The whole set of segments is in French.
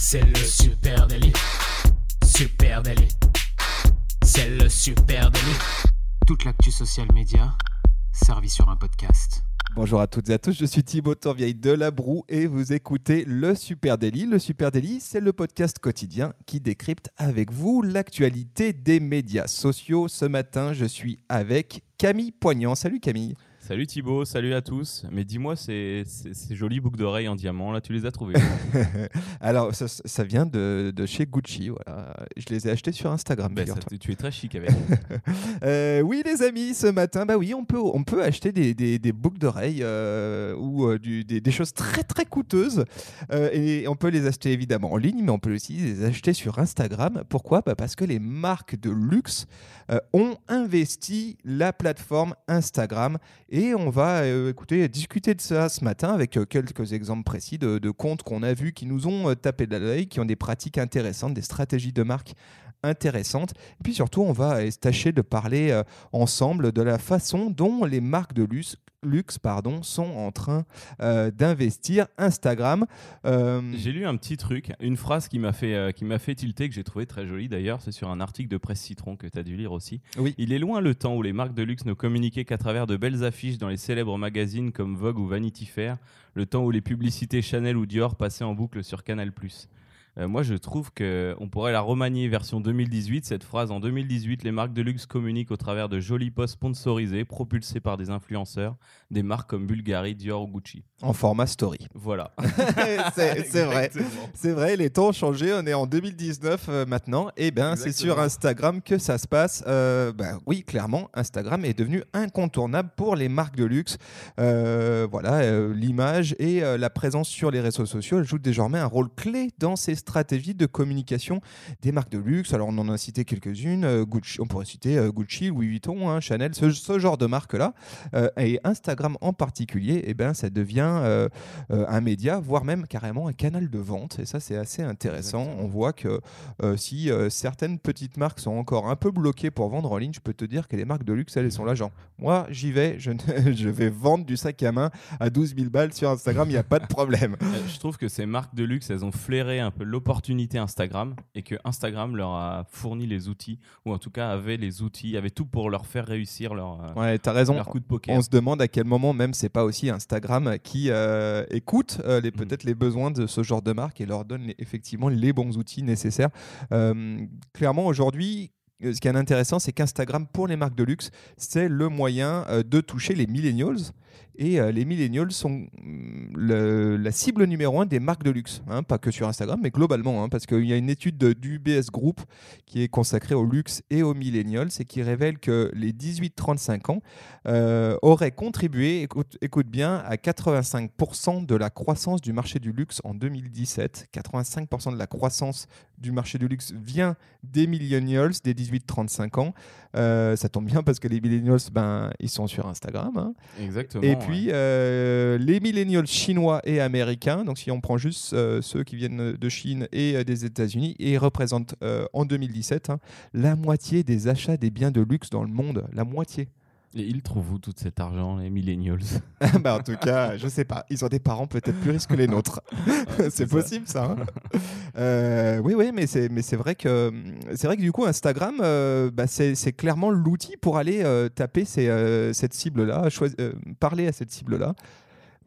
C'est le super délit. Super délit. C'est le super délit. Toute l'actu social média servie sur un podcast. Bonjour à toutes et à tous, je suis Thibaut Tourvieille de La Broue et vous écoutez le Super Daily. Le Super Daily, c'est le podcast quotidien qui décrypte avec vous l'actualité des médias sociaux. Ce matin, je suis avec Camille Poignant. Salut Camille. Salut Thibaut, salut à tous. Mais dis-moi, ces, ces, ces jolies boucles d'oreilles en diamant, là, tu les as trouvées Alors, ça, ça vient de, de, chez Gucci. Voilà. Je les ai achetés sur Instagram. Ben, ça, tu es très chic avec. euh, oui, les amis, ce matin, bah oui, on peut, on peut acheter des, des, des boucles d'oreilles euh, ou euh, du, des, des, choses très très coûteuses. Et on peut les acheter évidemment en ligne, mais on peut aussi les acheter sur Instagram. Pourquoi? Bah Parce que les marques de luxe ont investi la plateforme Instagram. Et on va euh, discuter de ça ce matin avec euh, quelques exemples précis de, comptes qu'on a vus qui nous ont euh, tapé de l'œil, qui ont des pratiques intéressantes, des stratégies de marque intéressantes. Et puis surtout, on va tâcher de parler ensemble de la façon dont les marques de luxe luxe pardon, sont en train euh, d'investir Instagram. Euh... J'ai lu un petit truc, une phrase qui m'a fait, euh, qui m'a fait tilter, que j'ai trouvé très jolie d'ailleurs, c'est sur un article de Presse Citron que tu as dû lire aussi. Oui. Il est loin le temps où les marques de luxe ne communiquaient qu'à travers de belles affiches dans les célèbres magazines comme Vogue ou Vanity Fair, le temps où les publicités Chanel ou Dior passaient en boucle sur Canal+. Euh, moi, je trouve qu'on pourrait la remanier version 2018. Cette phrase en 2018, les marques de luxe communiquent au travers de jolis posts sponsorisés, propulsés par des influenceurs, des marques comme Bulgari, Dior ou Gucci. En format story. Voilà. c'est vrai. C'est vrai, les temps ont changé. On est en 2019 euh, maintenant. Et ben, c'est sur Instagram que ça se passe. Euh, ben, oui, clairement, Instagram est devenu incontournable pour les marques de luxe. Voilà, l'image et la présence sur les réseaux sociaux jouent désormais un rôle clé dans ces stratégies de communication des marques de luxe. Alors, on en a cité quelques-unes. Euh, Gucci, on pourrait citer Gucci, Louis Vuitton, hein, Chanel, ce, ce, genre de marques-là. et Instagram en particulier, et ben, ça devient euh, euh, un média, voire même carrément un canal de vente. Et ça, c'est assez intéressant. Exactement. On voit que euh, si certaines petites marques sont encore un peu bloquées pour vendre en ligne, je peux te dire que les marques de luxe, elles sont là, genre, moi, j'y vais, je, je, vais vendre du sac à main à 12 000 balles sur Instagram, il n'y a pas de problème. je trouve que ces marques de luxe, elles ont flairé un peu l'opportunité Instagram et que Instagram leur a fourni les outils, ou en tout cas avait les outils, avait tout pour leur faire réussir leur, ouais, as raison. leur coup de poker. On se demande à quel moment même c'est pas aussi Instagram qui euh, écoute euh, les, peut-être les besoins de ce genre de marque et leur donne les, effectivement les bons outils nécessaires. Euh, clairement, aujourd'hui, ce qui est intéressant, c'est qu'Instagram, pour les marques de luxe, c'est le moyen de toucher les millennials. Et euh, les millennials sont le, la cible numéro un des marques de luxe, hein, pas que sur Instagram, mais globalement, hein, parce qu'il y a une étude de, du UBS Group qui est consacrée au luxe et aux millennials et qui révèle que les 18-35 ans euh, auraient contribué, écoute, écoute bien, à 85% de la croissance du marché du luxe en 2017. 85% de la croissance du marché du luxe vient des millennials, des 18-35 ans. Euh, ça tombe bien parce que les millennials, ben, ils sont sur Instagram. Hein. Exactement. Et puis, euh, les millennials chinois et américains, donc si on prend juste euh, ceux qui viennent de Chine et euh, des États-Unis, ils représentent en 2017 hein, la moitié des achats des biens de luxe dans le monde. La moitié. Et ils trouvent où tout cet argent, les millennials? Bah En tout cas, je sais pas. Ils ont des parents peut-être plus riches que les nôtres. c'est possible, ça. Hein euh, oui, oui, mais c'est mais c'est vrai que c'est vrai que du coup Instagram, euh, bah, c'est clairement l'outil pour aller euh, taper ces, cette cible là, euh, parler à cette cible là.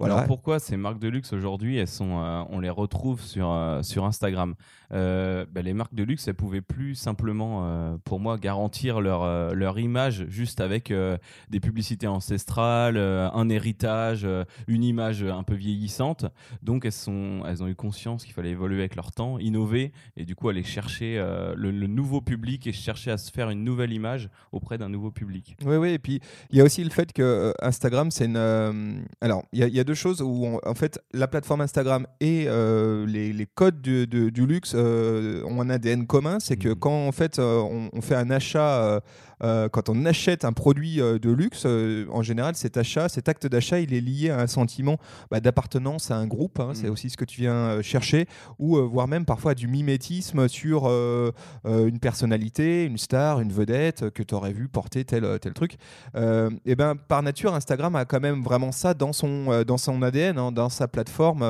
Voilà. Alors pourquoi ces marques de luxe aujourd'hui, elles sont, euh, on les retrouve sur, euh, sur Instagram? Euh, bah, Les marques de luxe, elles pouvaient plus simplement, pour moi, garantir leur, leur image juste avec des publicités ancestrales, un héritage, une image un peu vieillissante. Donc elles, sont, elles ont eu conscience qu'il fallait évoluer avec leur temps, innover et du coup aller chercher le, le, nouveau public et chercher à se faire une nouvelle image auprès d'un nouveau public. Oui, oui. Et puis il y a aussi le fait que Instagram, c'est une. alors il y, y a deux choses où on, en fait la plateforme Instagram et euh, les, les, codes du, du, du luxe euh, ont un ADN commun, c'est que quand en fait euh, on, on, fait un achat euh, quand on achète un produit euh, de luxe, euh, en général, cet achat, cet acte d'achat, il est lié à un sentiment bah, d'appartenance à un groupe. hein, C'est Mm. aussi ce que tu viens chercher, ou voire même parfois du mimétisme sur une personnalité, une star, une vedette que tu aurais vu porter tel, tel truc. et ben, par nature, Instagram a quand même vraiment ça dans son, dans son ADN, hein, dans sa plateforme.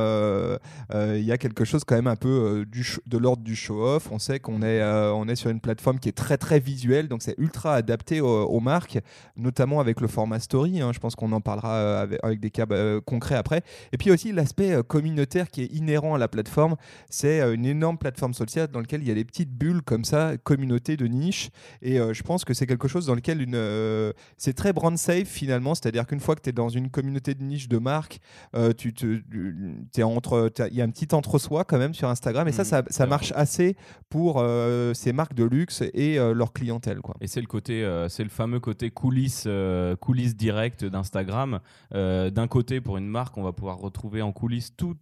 Il y a quelque chose quand même un peu du de l'ordre du show-off. On sait qu'on est, on est sur une plateforme qui est très très visuelle, donc c'est ultra adapté aux, aux marques, notamment avec le format story. hein. Je pense qu'on en parlera euh, avec, avec des cas euh, concrets après. Et puis aussi l'aspect euh, communautaire qui est inhérent à la plateforme. C'est une énorme plateforme sociale dans laquelle il y a des petites bulles comme ça, communauté de niche. Et euh, je pense que c'est quelque chose dans lequel une, euh, c'est très brand safe finalement. C'est-à-dire qu'une fois que tu es dans une communauté de niche de marque, tu t'es entre, il y a un petit entre-soi quand même sur Instagram. Et ça, Mhm, ça, marche assez pour ces marques de luxe et leur clientèle. Quoi. Et c'est le côté, euh, c'est le fameux côté coulisses, euh, coulisses directes d'Instagram. Euh, D'un côté, pour une marque, on va pouvoir retrouver en coulisses tous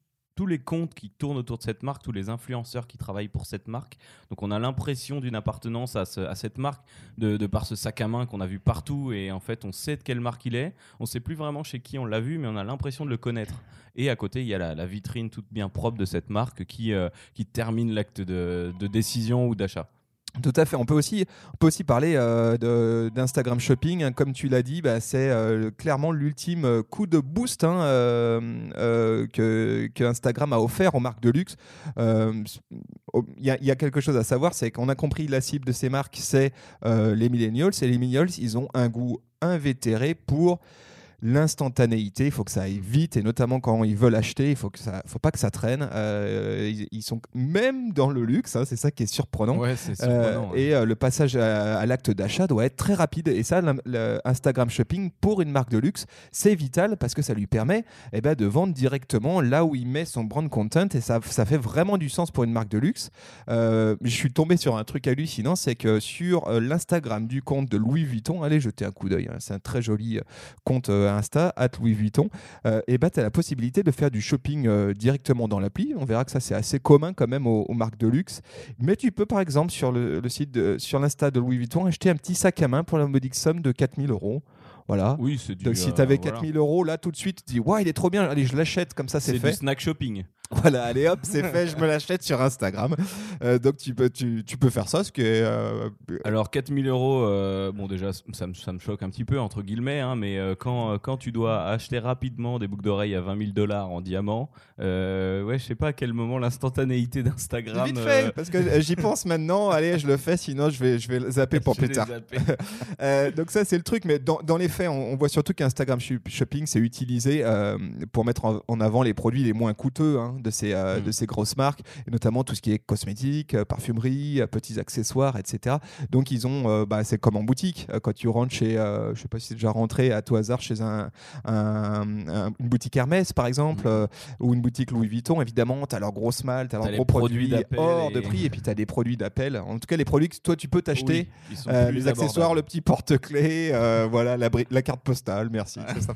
les comptes qui tournent autour de cette marque, tous les influenceurs qui travaillent pour cette marque. Donc on a l'impression d'une appartenance à, ce- à cette marque de, par ce sac à main qu'on a vu partout et en fait on sait de quelle marque il est. On sait plus vraiment chez qui on l'a vu, mais on a l'impression de le connaître. Et à côté, il y a la, vitrine toute bien propre de cette marque qui, euh, termine l'acte de décision ou d'achat. Tout à fait. On peut aussi, parler euh, d'Instagram Shopping. hein. Comme tu l'as dit, bah, c'est euh, clairement l'ultime euh, coup de boost hein, que, Instagram a offert aux marques de luxe. Il y, y a quelque chose à savoir, c'est qu'on a compris la cible de ces marques, c'est les millennials. Et les millennials, ils ont un goût invétéré pour l'instantanéité, il faut que ça aille vite et notamment quand ils veulent acheter, il faut que ça, faut pas que ça traîne. Euh, ils, ils sont même dans le luxe, hein, c'est ça qui est surprenant. Ouais, Euh, ouais. et euh, le passage à, à l'acte d'achat doit être très rapide. Et ça, l'im- le Instagram Shopping pour une marque de luxe, c'est vital parce que ça lui permet eh ben, de vendre directement là où il met son brand content. Et ça, ça fait vraiment du sens pour une marque de luxe. Je suis tombé sur un truc hallucinant, c'est que sur l'Instagram du compte de Louis Vuitton, allez jeter un coup d'œil, hein, c'est un très joli compte Insta, at Louis Vuitton, euh, et ben, tu as la possibilité de faire du shopping euh, directement dans l'appli. On verra que ça, c'est assez commun quand même aux, aux marques de luxe. Mais tu peux, par exemple, sur le, le site, de, sur l'Insta de Louis Vuitton, acheter un petit sac à main pour la modique somme de 4000 euros. Voilà. Oui, c'est du. Donc, si euh, tu avais voilà. 4000 euros, là, tout de suite, tu dis, ouais, il est trop bien, allez, je l'achète, comme ça, c'est C'est fait. du snack shopping. Voilà, allez hop, c'est fait, je me l'achète sur Instagram. Euh, donc, tu peux, tu, tu peux faire ça, ce qui est. euh, Alors 4000 euros, euh, bon déjà ça me, ça me choque un petit peu entre guillemets, hein, mais euh, quand, quand tu dois acheter rapidement des boucles d'oreilles à 20 000 dollars en diamant, ouais je sais pas à quel moment l'instantanéité d'Instagram. Vite fait, parce que j'y pense maintenant. Allez, je le fais, sinon je vais, je vais zapper pour plus tard. donc ça c'est le truc, mais dans, dans les faits, on, on voit surtout qu'Instagram Shopping c'est utilisé pour mettre en, en avant les produits les moins coûteux hein, de, ces, euh, Mm. de ces grosses marques, et notamment tout ce qui est cosmétique, euh, parfumerie, euh, petits accessoires, etc. Donc ils ont, euh, bah, c'est comme en boutique, quand tu rentres chez, euh, je sais pas si c'est déjà rentré à tout hasard chez un, un- un- une boutique Hermès par exemple, Mm. ou une boutique Louis Vuitton, évidemment, tu as leurs grosses malles, tu as leurs gros produits hors de prix, et puis tu as des produits d'appel. En tout cas, les produits que toi tu peux t'acheter. Oui, les accessoires, le petit porte-clés, voilà, la, la carte postale, merci. ça.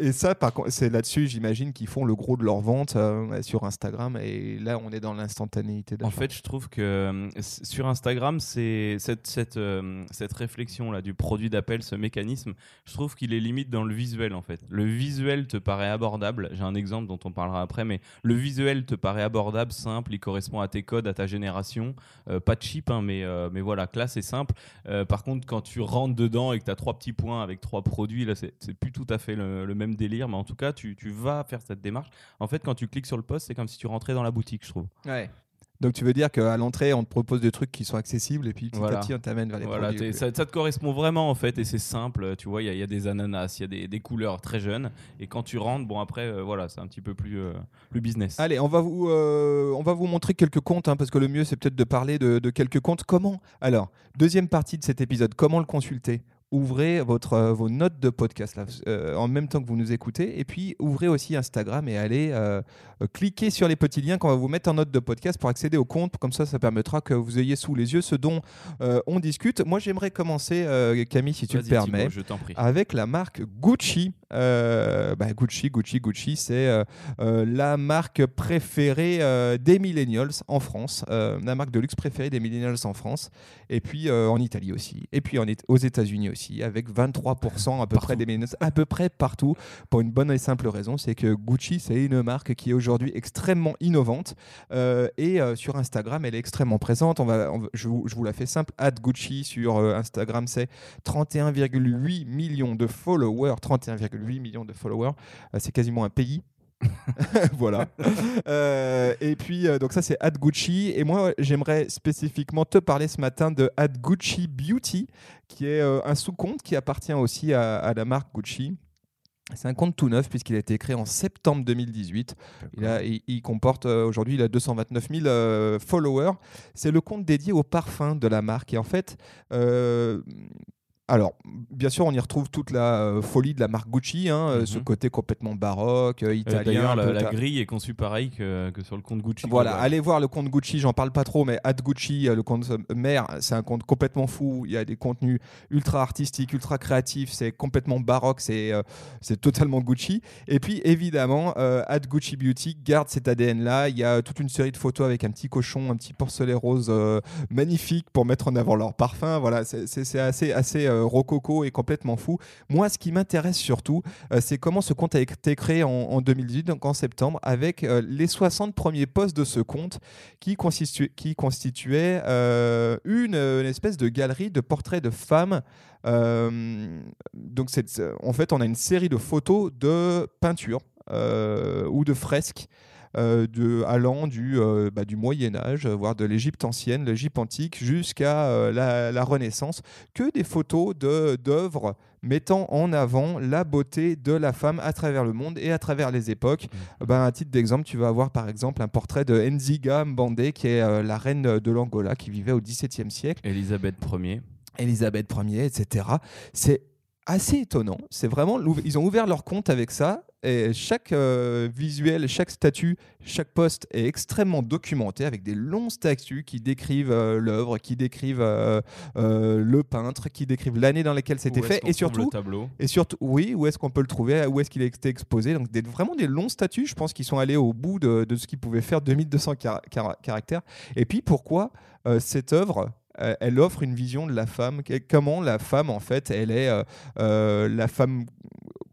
Et ça, par contre, c'est là-dessus, j'imagine, qu'ils font le gros de leur vente sur Instagram. Et là, on est dans l'instantanéité. En fait, je trouve que euh, sur Instagram, c'est cette, cette, euh, cette réflexion là du produit d'appel, ce mécanisme, je trouve qu'il est limite dans le visuel en fait. Le visuel te paraît abordable. J'ai un exemple dont on parlera après, mais le visuel te paraît abordable, simple, il correspond à tes codes, à ta génération. Euh, pas cheap, hein, mais, euh, mais voilà, classe et simple. Par contre, quand tu rentres dedans et que tu as trois petits points avec trois produits, là, c'est c'est plus tout à fait le, le même délire, mais en tout cas, tu, tu vas faire cette démarche. En fait, quand tu cliques sur le c'est comme si tu rentrais dans la boutique, je trouve. Donc, tu veux dire qu'à l'entrée, on te propose des trucs qui sont accessibles et puis petit Voilà. à petit, on t'amène vers les Voilà, produits. ça, ça te correspond vraiment en fait et c'est simple. Tu vois, il y, a- il y a des ananas, il y a des, des couleurs très jeunes et quand tu rentres, bon après, euh, voilà, c'est un petit peu plus, euh, plus business. Allez, on va vous, euh, on va vous montrer quelques comptes, hein, parce que le mieux, c'est peut-être de parler de, de quelques comptes. Comment Alors, deuxième partie de cet épisode, comment le consulter? Ouvrez votre, euh, vos notes de podcast là, euh, en même temps que vous nous écoutez. Et puis, ouvrez aussi Instagram et allez euh, cliquer sur les petits liens qu'on va vous mettre en note de podcast pour accéder au compte. Comme ça, ça permettra que vous ayez sous les yeux ce dont on discute. Moi, j'aimerais commencer, Camille, si tu le Vas-y, permets Thibaut, je t'en prie. avec la marque Gucci. Bah, Gucci, Gucci, Gucci, c'est la marque préférée des millennials en France, la marque de luxe préférée des millennials en France, et puis en Italie aussi, et puis en, aux États-Unis aussi, avec 23% à peu près des à peu près partout, pour une bonne et simple raison, c'est que Gucci, c'est une marque qui est aujourd'hui extrêmement innovante, euh, et euh, sur Instagram, elle est extrêmement présente. On va, on je, vous, je vous la fais simple, at Gucci sur euh, Instagram, c'est 31,8 millions de followers. 31,8 millions de followers. C'est quasiment un pays. voilà. Euh, et puis, euh, donc ça, c'est Ad Gucci. Et moi, j'aimerais spécifiquement te parler ce matin de Ad Gucci Beauty, qui est euh, un sous-compte qui appartient aussi à, à la marque Gucci. C'est un compte tout neuf puisqu'il a été créé en septembre 2018. Il, a- il- il comporte euh, aujourd'hui il a 229 000 euh, followers. C'est le compte dédié au parfum de la marque. Et en fait, euh, alors bien sûr, on y retrouve toute la euh, folie de la marque Gucci, hein, euh, Mhm. ce côté complètement baroque, euh, italien. D'ailleurs, la, grille est conçue pareil que, que sur le compte Gucci. voilà, allez voir le compte Gucci, j'en parle pas trop, mais Ad Gucci, le compte mère, c'est un compte complètement fou. Il y a des contenus ultra artistiques, ultra créatifs, c'est complètement baroque, c'est euh, c'est totalement Gucci. Et puis évidemment, euh, Ad Gucci Beauty garde cet ADN-là. Il y a toute une série de photos avec un petit cochon, un petit porcelet rose euh, magnifique pour mettre en avant leur parfum. Voilà, c'est- assez, assez rococo et complètement fou. Moi, ce qui m'intéresse surtout, euh, c'est comment ce compte a été créé en, en 2018, donc en septembre, avec euh, les 60 premiers posts de ce compte qui, constitu- qui constituaient euh, une, euh, espèce de galerie de portraits de femmes. Euh, donc, en fait, on a une série de photos de peintures euh, ou de fresques. Euh, de, allant du, euh, bah, du Moyen Âge, euh, voire de l'Égypte ancienne, l'Égypte antique, jusqu'à la, la Renaissance, que des photos de- d'œuvres mettant en avant la beauté de la femme à travers le monde et à travers les époques. Ben, à titre d'exemple, tu vas avoir par exemple un portrait de Nziga Mbande, qui est euh, la reine de l'Angola, qui vivait au XVIIe siècle, Elisabeth Ier. Elisabeth Ier, etc. C'est assez étonnant. C'est vraiment, ils ont ouvert leur compte avec ça. Et chaque euh, visuel, chaque statut, chaque poste est extrêmement documenté avec des longs statuts qui décrivent euh, l'œuvre, qui décrivent euh, le peintre, qui décrivent l'année dans laquelle c'était fait et surtout le tableau? et surtout, oui, où est-ce qu'on peut le trouver Où est-ce qu'il a été exposé Donc, des, vraiment des longs statuts. Je pense qu'ils sont allés au bout de, de ce qu'ils pouvaient faire, 2200 car- car- caractères. Et puis, pourquoi cette œuvre elle offre une vision de la femme? Comment la femme, en fait, elle est la femme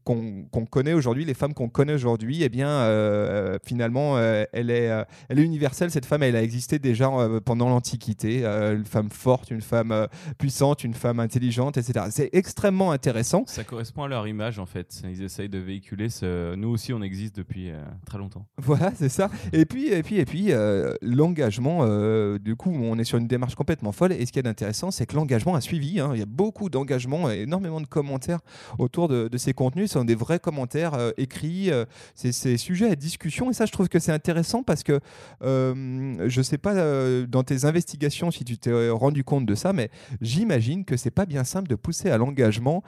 qu'on connaît aujourd'hui, les femmes qu'on connaît aujourd'hui, eh bien, euh, finalement, euh, elle, est, euh, elle est universelle. Cette femme, elle a existé déjà euh, pendant l'Antiquité. Euh, une femme forte, une femme euh, puissante, une femme intelligente, etc. C'est extrêmement intéressant. Ça correspond à leur image en fait. Ils essayent de véhiculer ce. Nous aussi, on existe depuis euh, très longtemps. Voilà, c'est ça. Et puis, et puis, et puis, euh, l'engagement. euh, du coup, on est sur une démarche complètement folle. Et ce qui est intéressant, c'est que l'engagement a suivi. hein. Il y a beaucoup d'engagement, énormément de commentaires autour de, de ces contenus. Sont des vrais commentaires euh, écrits. euh, c'est sujet à discussion. Et ça, je trouve que c'est intéressant parce que euh, je sais pas euh, dans tes investigations si tu t'es rendu compte de ça, mais j'imagine que c'est pas bien simple de pousser à l'engagement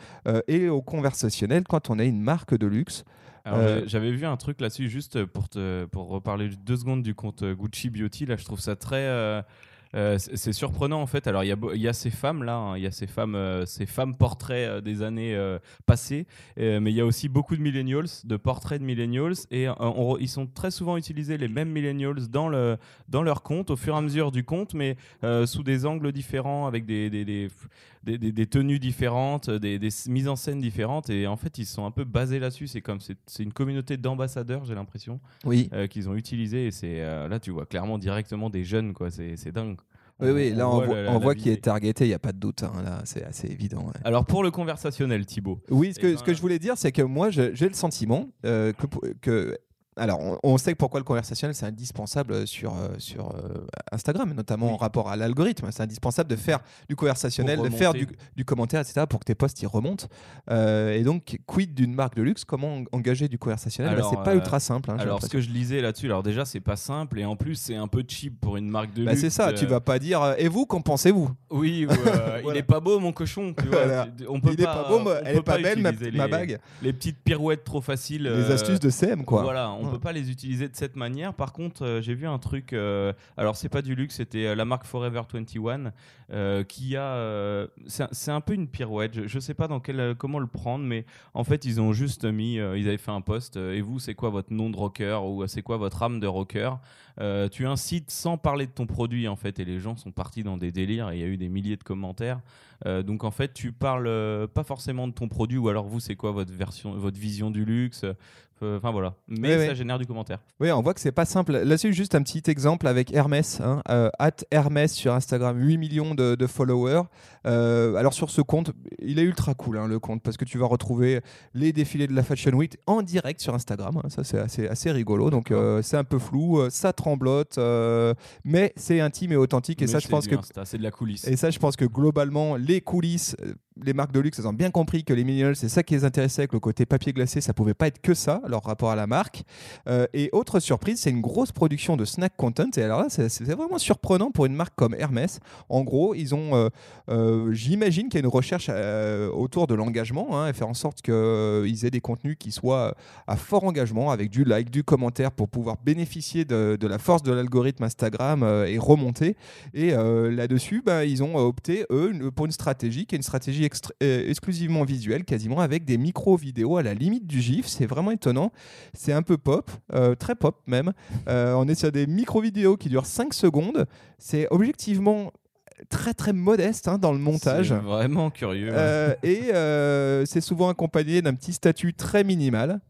et au conversationnel quand on a une marque de luxe. Euh, J'avais vu un truc là-dessus, juste pour, te, pour reparler deux secondes du compte Gucci Beauty. Là, je trouve ça très. euh, euh, c'est surprenant en fait. Alors il y y a ces femmes là, hein, il y a ces femmes, euh, ces femmes portraits euh, des années passées, mais il y a aussi beaucoup de millennials, de portraits de millennials, et on ils sont très souvent utilisés les mêmes millennials dans le dans leur compte au fur et à mesure du compte, mais sous des angles différents, avec des des, des, des- des- des tenues différentes, des, mises en scène différentes, et en fait ils sont un peu basés là-dessus. C'est comme c'est une communauté d'ambassadeurs, j'ai l'impression Oui. qu'ils ont utilisé et c'est là tu vois clairement directement des jeunes quoi. C'est dingue Oui, oui, là on, voit, la- la- on la voit qu'il est targeté, il n'y a pas de doute, hein, là c'est assez évident. ouais. alors pour le conversationnel Thibaut Oui, ce Eh que, ben, ce que je voulais dire, c'est que moi j'ai le sentiment euh, que alors, on, sait que pourquoi le conversationnel, c'est indispensable sur, euh, sur euh, Instagram, notamment en rapport à l'algorithme. C'est indispensable de faire du conversationnel, de faire du, du, commentaire, etc., pour que tes posts y remontent. Euh, et donc, quid d'une marque de luxe? Comment engager du conversationnel? Bah, C'est pas ultra simple. Hein, alors, ce que je lisais là-dessus, alors déjà, c'est pas simple, et en plus, c'est un peu cheap pour une marque de bah, luxe. C'est ça, tu vas pas dire, et vous, qu'en pensez-vous? Oui, il est pas beau, mon cochon. Tu vois, on peut il pas, est pas beau, elle est pas, belle, ma, bague. Les petites pirouettes trop faciles. Les astuces de CM, quoi. Voilà, on peut pas les utiliser de cette manière. Par contre, euh, j'ai vu un truc. Euh, alors, c'est pas du luxe, c'était euh, la marque Forever 21 qui a. c'est un peu une pirouette. Je, sais pas dans quel, comment le prendre, mais en fait, ils ont juste mis. ils avaient fait un post. et vous, c'est quoi votre nom de rocker ou c'est quoi votre âme de rocker? Tu incites sans parler de ton produit, en fait. Et les gens sont partis dans des délires et il y a eu des milliers de commentaires. donc, en fait, tu parles pas forcément de ton produit ou alors vous, c'est quoi votre version, votre vision du luxe? Enfin voilà, mais ça génère du commentaire. Oui, on voit que c'est pas simple. Là, c'est juste un petit exemple avec Hermès. Hein, euh, Hermès sur Instagram, 8 millions de, followers. Euh, alors sur ce compte, il est ultra cool hein, le compte parce que tu vas retrouver les défilés de la Fashion Week en direct sur Instagram. Hein. ça, c'est assez, assez rigolo. Donc euh, c'est un peu flou, ça tremblote, mais c'est intime et authentique. Et ça, je pense que c'est de la coulisse. Et ça, je pense que globalement, les coulisses les marques de luxe, elles ont bien compris que les millennials, c'est ça qui les intéressait, que le côté papier glacé, ça pouvait pas être que ça, leur rapport à la marque. Euh, et autre surprise, c'est une grosse production de snack content. Et alors là, c'est vraiment surprenant pour une marque comme Hermès. En gros, ils ont, euh, euh, j'imagine qu'il y a une recherche autour de l'engagement, hein, et faire en sorte qu'ils aient des contenus qui soient à fort engagement, avec du like, du commentaire, pour pouvoir bénéficier de, la force de l'algorithme Instagram et remonter. Et là-dessus, bah, ils ont opté, eux, pour une stratégie qui est une stratégie euh, exclusivement visuel, quasiment avec des micro-vidéos à la limite du GIF. C'est vraiment étonnant. C'est un peu pop, euh, très pop même. Euh, on est sur des micro-vidéos qui durent 5 secondes. C'est objectivement très très modeste hein, dans le montage. Vraiment curieux. et c'est souvent accompagné d'un petit statut très minimal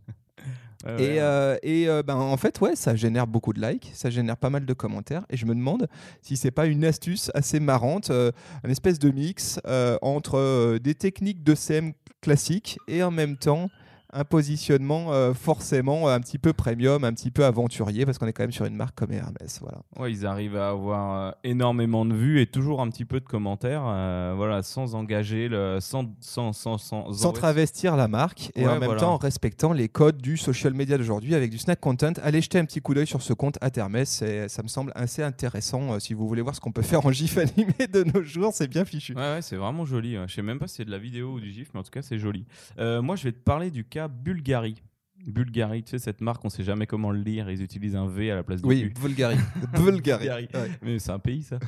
et, euh, et euh, ben, en fait, ouais, ça génère beaucoup de likes, ça génère pas mal de commentaires. Et je me demande si c'est pas une astuce assez marrante, euh, une espèce de mix entre des techniques de CM classiques et en même temps un positionnement euh, forcément un petit peu premium, un petit peu aventurier, parce qu'on est quand même sur une marque comme Hermès. Voilà. Ouais, ils arrivent à avoir euh, énormément de vues et toujours un petit peu de commentaires, euh, voilà, sans engager, le, sans, sans, sans, sans, sans travestir la marque et en même temps en respectant les codes du social media d'aujourd'hui avec du snack content. Allez jeter un petit coup d'œil sur ce compte à Hermès, ça me semble assez intéressant si vous voulez voir ce qu'on peut faire en GIF animé de nos jours, c'est bien fichu. Ouais, ouais c'est vraiment joli. Je sais même pas si c'est de la vidéo ou du GIF, mais en tout cas c'est joli. moi je vais te parler du cas Bulgarie. Bulgarie, tu sais, cette marque, on sait jamais comment le lire. Ils utilisent un V à la place de Oui, Bulgarie. Bulgarie. Mais c'est un pays, ça.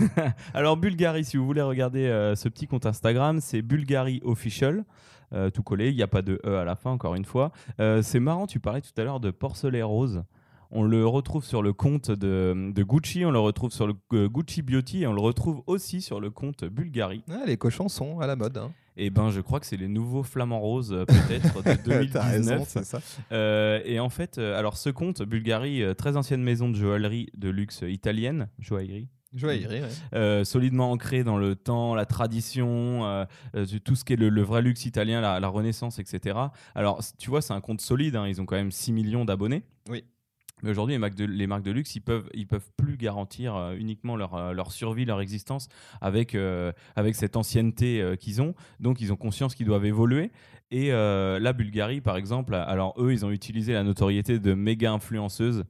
Alors, Bulgarie, si vous voulez regarder euh, ce petit compte Instagram, c'est Bulgarie Official. Euh, tout collé, il n'y a pas de E à la fin, encore une fois. Euh, c'est marrant, tu parlais tout à l'heure de porcelet rose. On le retrouve sur le compte de, Gucci, on le retrouve sur le Gucci Beauty et on le retrouve aussi sur le compte Bulgarie. Ah, les cochons sont à la mode. Hein. Et eh ben, je crois que c'est les nouveaux flamants roses, euh, peut-être, de 2019. raison, ça. Euh, et en fait, euh, alors ce compte, Bulgarie, très ancienne maison de joaillerie de luxe italienne, joaillerie. Joaillerie, solidement ancré dans le temps, la tradition, tout ce qui est le, vrai luxe italien, la, Renaissance, etc. Alors, tu vois, c'est un compte solide, hein, ils ont quand même 6 millions d'abonnés. Oui. Mais aujourd'hui, les, marques de, luxe, ils peuvent, peuvent plus garantir euh, uniquement leur, euh, leur, survie, leur existence avec, euh, cette ancienneté qu'ils ont. Donc, ils ont conscience qu'ils doivent évoluer. Et la Bulgarie, par exemple, alors eux, ils ont utilisé la notoriété de méga influenceuses.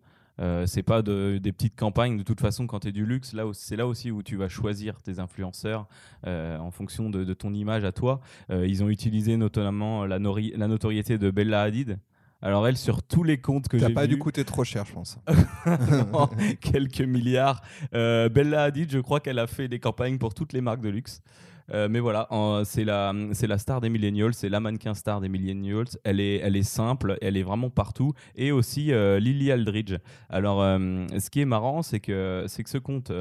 c'est pas de, des petites campagnes. De toute façon, quand tu es du luxe, c'est là aussi où tu vas choisir tes influenceurs en fonction de, ton image à toi. ils ont utilisé notamment la notoriété de Bella Hadid, alors elle, sur tous les comptes que j'ai T'as pas dû coûter trop cher, je pense. quelques milliards. Euh, Bella Hadid, je crois qu'elle a fait des campagnes pour toutes les marques de luxe. Euh, mais voilà, c'est la, la star des millennials, c'est la mannequin star des millennials. Elle est, elle est simple, elle est vraiment partout. Et aussi euh, Lily Aldridge. Alors, euh, ce qui est marrant, c'est que, que ce compte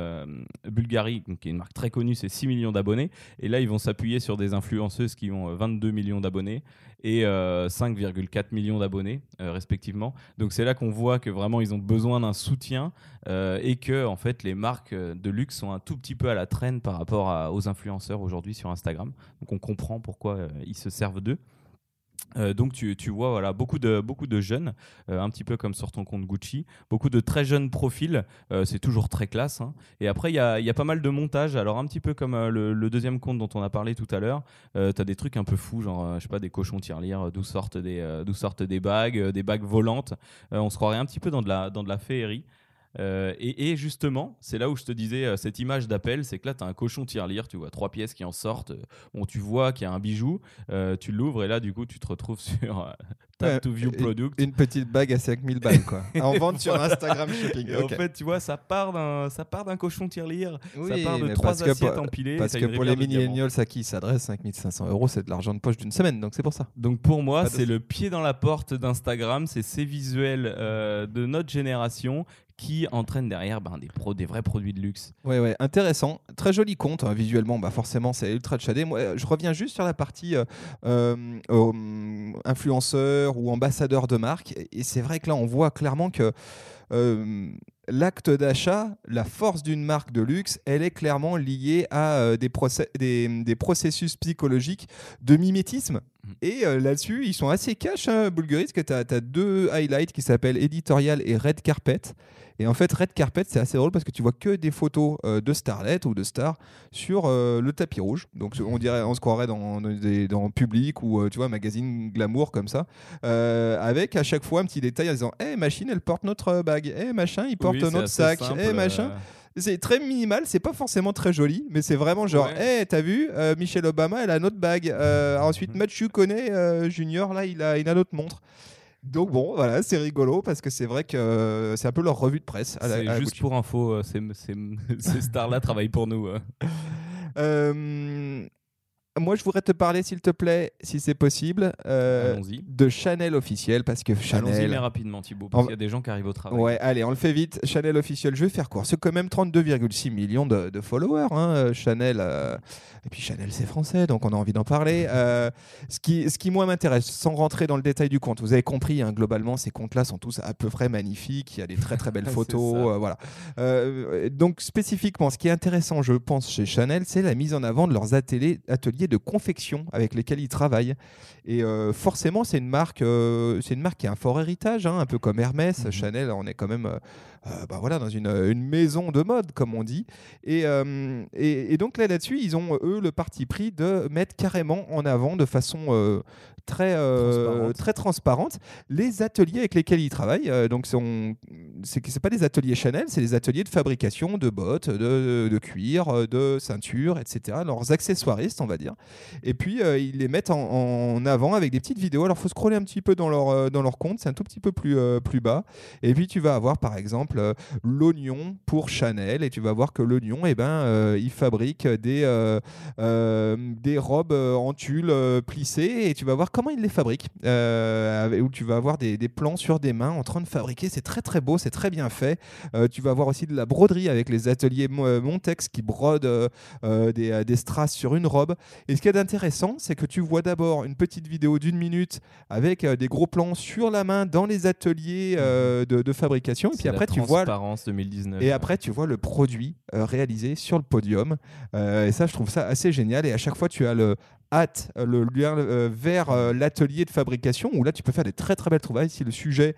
Bulgarie, qui est une marque très connue, c'est 6 millions d'abonnés. Et là, ils vont s'appuyer sur des influenceuses qui ont 22 millions d'abonnés et 5,4 millions d'abonnés respectivement. Donc c'est là qu'on voit que vraiment ils ont besoin d'un soutien et que en fait les marques de luxe sont un tout petit peu à la traîne par rapport aux influenceurs aujourd'hui sur Instagram. Donc on comprend pourquoi euh, ils se servent d'eux. Euh, donc tu, tu, vois voilà, beaucoup, de, beaucoup de jeunes, euh, un petit peu comme sur ton compte Gucci, beaucoup de très jeunes profils, c'est toujours très classe. Hein. Et après, il y a, y a, pas mal de montages, alors un petit peu comme le, deuxième compte dont on a parlé tout à l'heure, tu as des trucs un peu fous, genre je sais pas, des cochons tirelire, d'où sortent des, d'où sortent des bagues, des bagues volantes. on se croirait un petit peu dans de la, dans de la féerie. Euh, et, justement, c'est là où je te disais, euh, cette image d'appel, c'est que là, tu as un cochon tirelire, tu vois trois pièces qui en sortent. Bon, tu vois qu'il y a un bijou, euh, tu l'ouvres et là, du coup, tu te retrouves sur Tap to View Product. Une petite bague à 5000 balles, quoi. en vente sur Instagram Shopping. En fait, tu vois, ça part d'un, ça part d'un cochon tirelire, ça part de trois assiettes empilées. Parce que pour les millennials à qui s'adresse 5500 euros, c'est de l'argent de poche d'une semaine, donc c'est pour ça. Donc pour moi, c'est le pied dans la porte d'Instagram, c'est ces visuels de notre génération qui entraîne derrière ben, des, pro, des vrais produits de luxe. Ouais, ouais, intéressant. Très joli compte, hein, visuellement, bah, forcément, c'est ultra chadé. Moi, je reviens juste sur la partie euh, euh, euh, influenceur ou ambassadeur de marque. Et c'est vrai que là, on voit clairement que l'acte d'achat, la force d'une marque de luxe, elle est clairement liée à des, des, des, processus psychologiques de mimétisme. Et là-dessus, ils sont assez cash, hein, Bulgaris, que tu as, as, deux highlights qui s'appellent Editorial et Red Carpet. Et en fait, Red Carpet, c'est assez drôle parce que tu vois que des photos euh, de starlet ou de stars sur euh, le tapis rouge. Donc on dirait, on se croirait dans, dans, public ou euh, tu vois, magazine glamour comme ça, avec à chaque fois un petit détail en disant, hé machine, elle porte notre bague, hé machin, il porte notre sac, hé machin. C'est très minimal, c'est pas forcément très joli, mais c'est vraiment genre, hé, t'as vu, Michelle Obama, elle a notre bague. ensuite, Mathieu connaît Junior, là, il a, il a notre montre. Donc bon, voilà, c'est rigolo parce que c'est vrai que euh, c'est un peu leur revue de presse. C'est juste pour info, euh, ces stars-là travaillent pour nous. Euh, moi, je voudrais te parler, s'il te plaît, si c'est possible, euh, de Chanel officiel, parce que Chanel. Allons-y, mais rapidement, Thibaut, parce qu'il y a des gens qui arrivent au travail. Ouais, allez, on le fait vite. Chanel officiel, je vais faire court. C'est quand même 32,6 millions de, followers, hein, euh, Chanel. Euh, et puis Chanel, c'est français, donc on a envie d'en parler. ce, qui, ce qui, moi, m'intéresse, sans rentrer dans le détail du compte, vous avez compris, hein, globalement, ces comptes-là sont tous à peu près magnifiques. Il y a des très, très belles photos. voilà. donc, spécifiquement, ce qui est intéressant, je pense, chez Chanel, c'est la mise en avant de leurs ateliers, ateliers de confection avec lesquels ils travaillent. Et euh, forcément, c'est une marque, euh, c'est une marque qui a un fort héritage, hein, un peu comme Hermès, mhm. Chanel. On est quand même, euh, bah voilà, dans une, une, maison de mode, comme on dit. Et, et, et donc là, là-dessus, ils ont eux le parti pris de mettre carrément en avant de façon très, transparente. très transparente les ateliers avec lesquels ils travaillent. donc, c'est n'est pas des ateliers Chanel, c'est des ateliers de fabrication de bottes, de, de cuir, de ceintures, etc. Leurs accessoiristes, on va dire. Et puis, ils les mettent en, en avant avec des petites vidéos. Alors, il faut scroller un petit peu dans leur, euh, dans leur compte, c'est un tout petit peu plus, euh, plus bas. Et puis, tu vas avoir par exemple euh, l'oignon pour Chanel. Et tu vas voir que l'oignon, et eh ben, il fabrique des, des robes en tulle plissées. Et tu vas voir comment il les fabrique. où tu vas avoir des, des, plans sur des mains en train de fabriquer. C'est très très beau, c'est très bien fait. tu vas avoir aussi de la broderie avec les ateliers Montex qui brodent des, des strass sur une robe. Et ce qui est intéressant, c'est que tu vois d'abord une petite vidéo d'une minute avec euh, des gros plans sur la main dans les ateliers euh, mhm. de, fabrication. Et puis après, tu vois. 2019. Et après, tu vois le produit euh, réalisé sur le podium. et ça, je trouve ça assez génial. Et à chaque fois, tu as le hâte euh, le lien euh, vers euh, l'atelier de fabrication où là tu peux faire des très très belles trouvailles si le sujet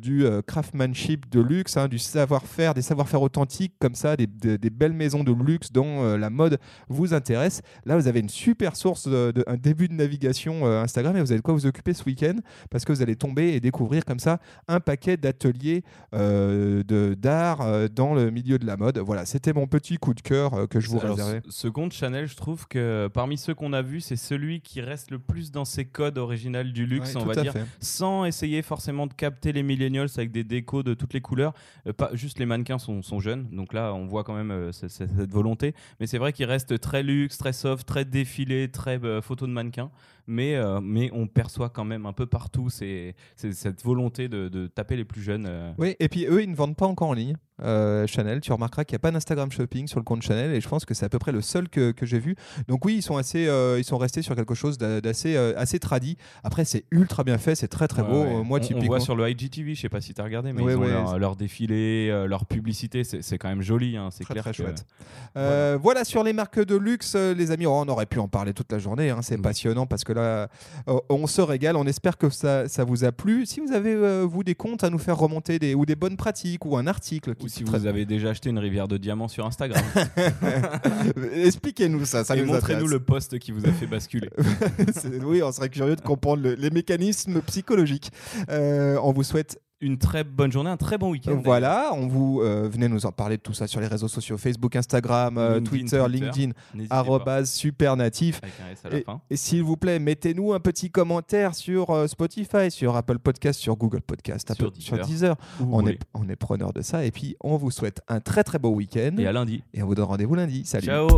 du craftsmanship de luxe, hein, du savoir-faire, des savoir-faire authentiques comme ça, des, belles maisons de luxe dans la mode vous intéresse. Là vous avez une super source, de, un début de navigation Instagram et vous avez de quoi vous occuper ce week-end? Parce que vous allez tomber et découvrir comme ça un paquet d'ateliers d'art dans le milieu de la mode. Voilà, c'était mon petit coup de cœur que je vous réservais. Ce compte Chanel, je trouve que parmi ceux qu'on a vus, c'est celui qui reste le plus dans ses codes originaux du luxe, on va dire, sans essayer forcément de capter les millennials avec des décos de toutes les couleurs. Euh, pas, juste les mannequins sont, sont, jeunes, donc là on voit quand même euh, cette, volonté. Mais c'est vrai qu'il reste très luxe, très soft, très défilé, très euh, photo de mannequin. Mais, mais on perçoit quand même un peu partout cette volonté de, de, taper les plus jeunes. Oui, et puis eux, ils ne vendent pas encore en ligne. Euh, Chanel. Tu remarqueras qu'il n'y a pas d'Instagram Shopping sur le compte Chanel et je pense que c'est à peu près le seul que, que j'ai vu. Donc oui, ils sont assez, euh, ils sont restés sur quelque chose d'a- d'assez, euh, assez tradi. Après, c'est ultra bien fait, c'est très très beau. Ouais, Moi, on, on typiquement. voit sur le IGTV, je sais pas si tu as regardé, mais Ouais, ils ont leur, défilé, euh, leur publicité, c'est quand même joli. hein, C'est Très, clair très que- chouette. Voilà. sur les marques de luxe, les amis. Oh, on aurait pu en parler toute la journée. hein, C'est Oui. passionnant parce que là, on se régale. On espère que ça, ça vous a plu. Si vous avez vous des comptes à nous faire remonter des, ou des bonnes pratiques ou un article qui si vous avez déjà acheté une rivière de diamants sur Instagram, expliquez-nous ça. ça et montrez-nous le post qui vous a fait basculer. Oui, on serait curieux de comprendre le- les mécanismes psychologiques. Euh, on vous souhaite Une très bonne journée, un très bon week-end. Voilà, on vous euh, venez nous en parler de tout ça sur les réseaux sociaux Facebook, Instagram, euh, Twitter, Twitter. LinkedIn, arrobase supernatif. Et, et s'il vous plaît, mettez-nous un petit commentaire sur euh, Spotify, sur Apple Podcast, sur Google Podcast, Sur Apple- Deezer. sur On est, on est preneur de ça. Et puis, on vous souhaite un très très beau week-end. Et à lundi. Et on vous donne rendez-vous lundi. Salut. Ciao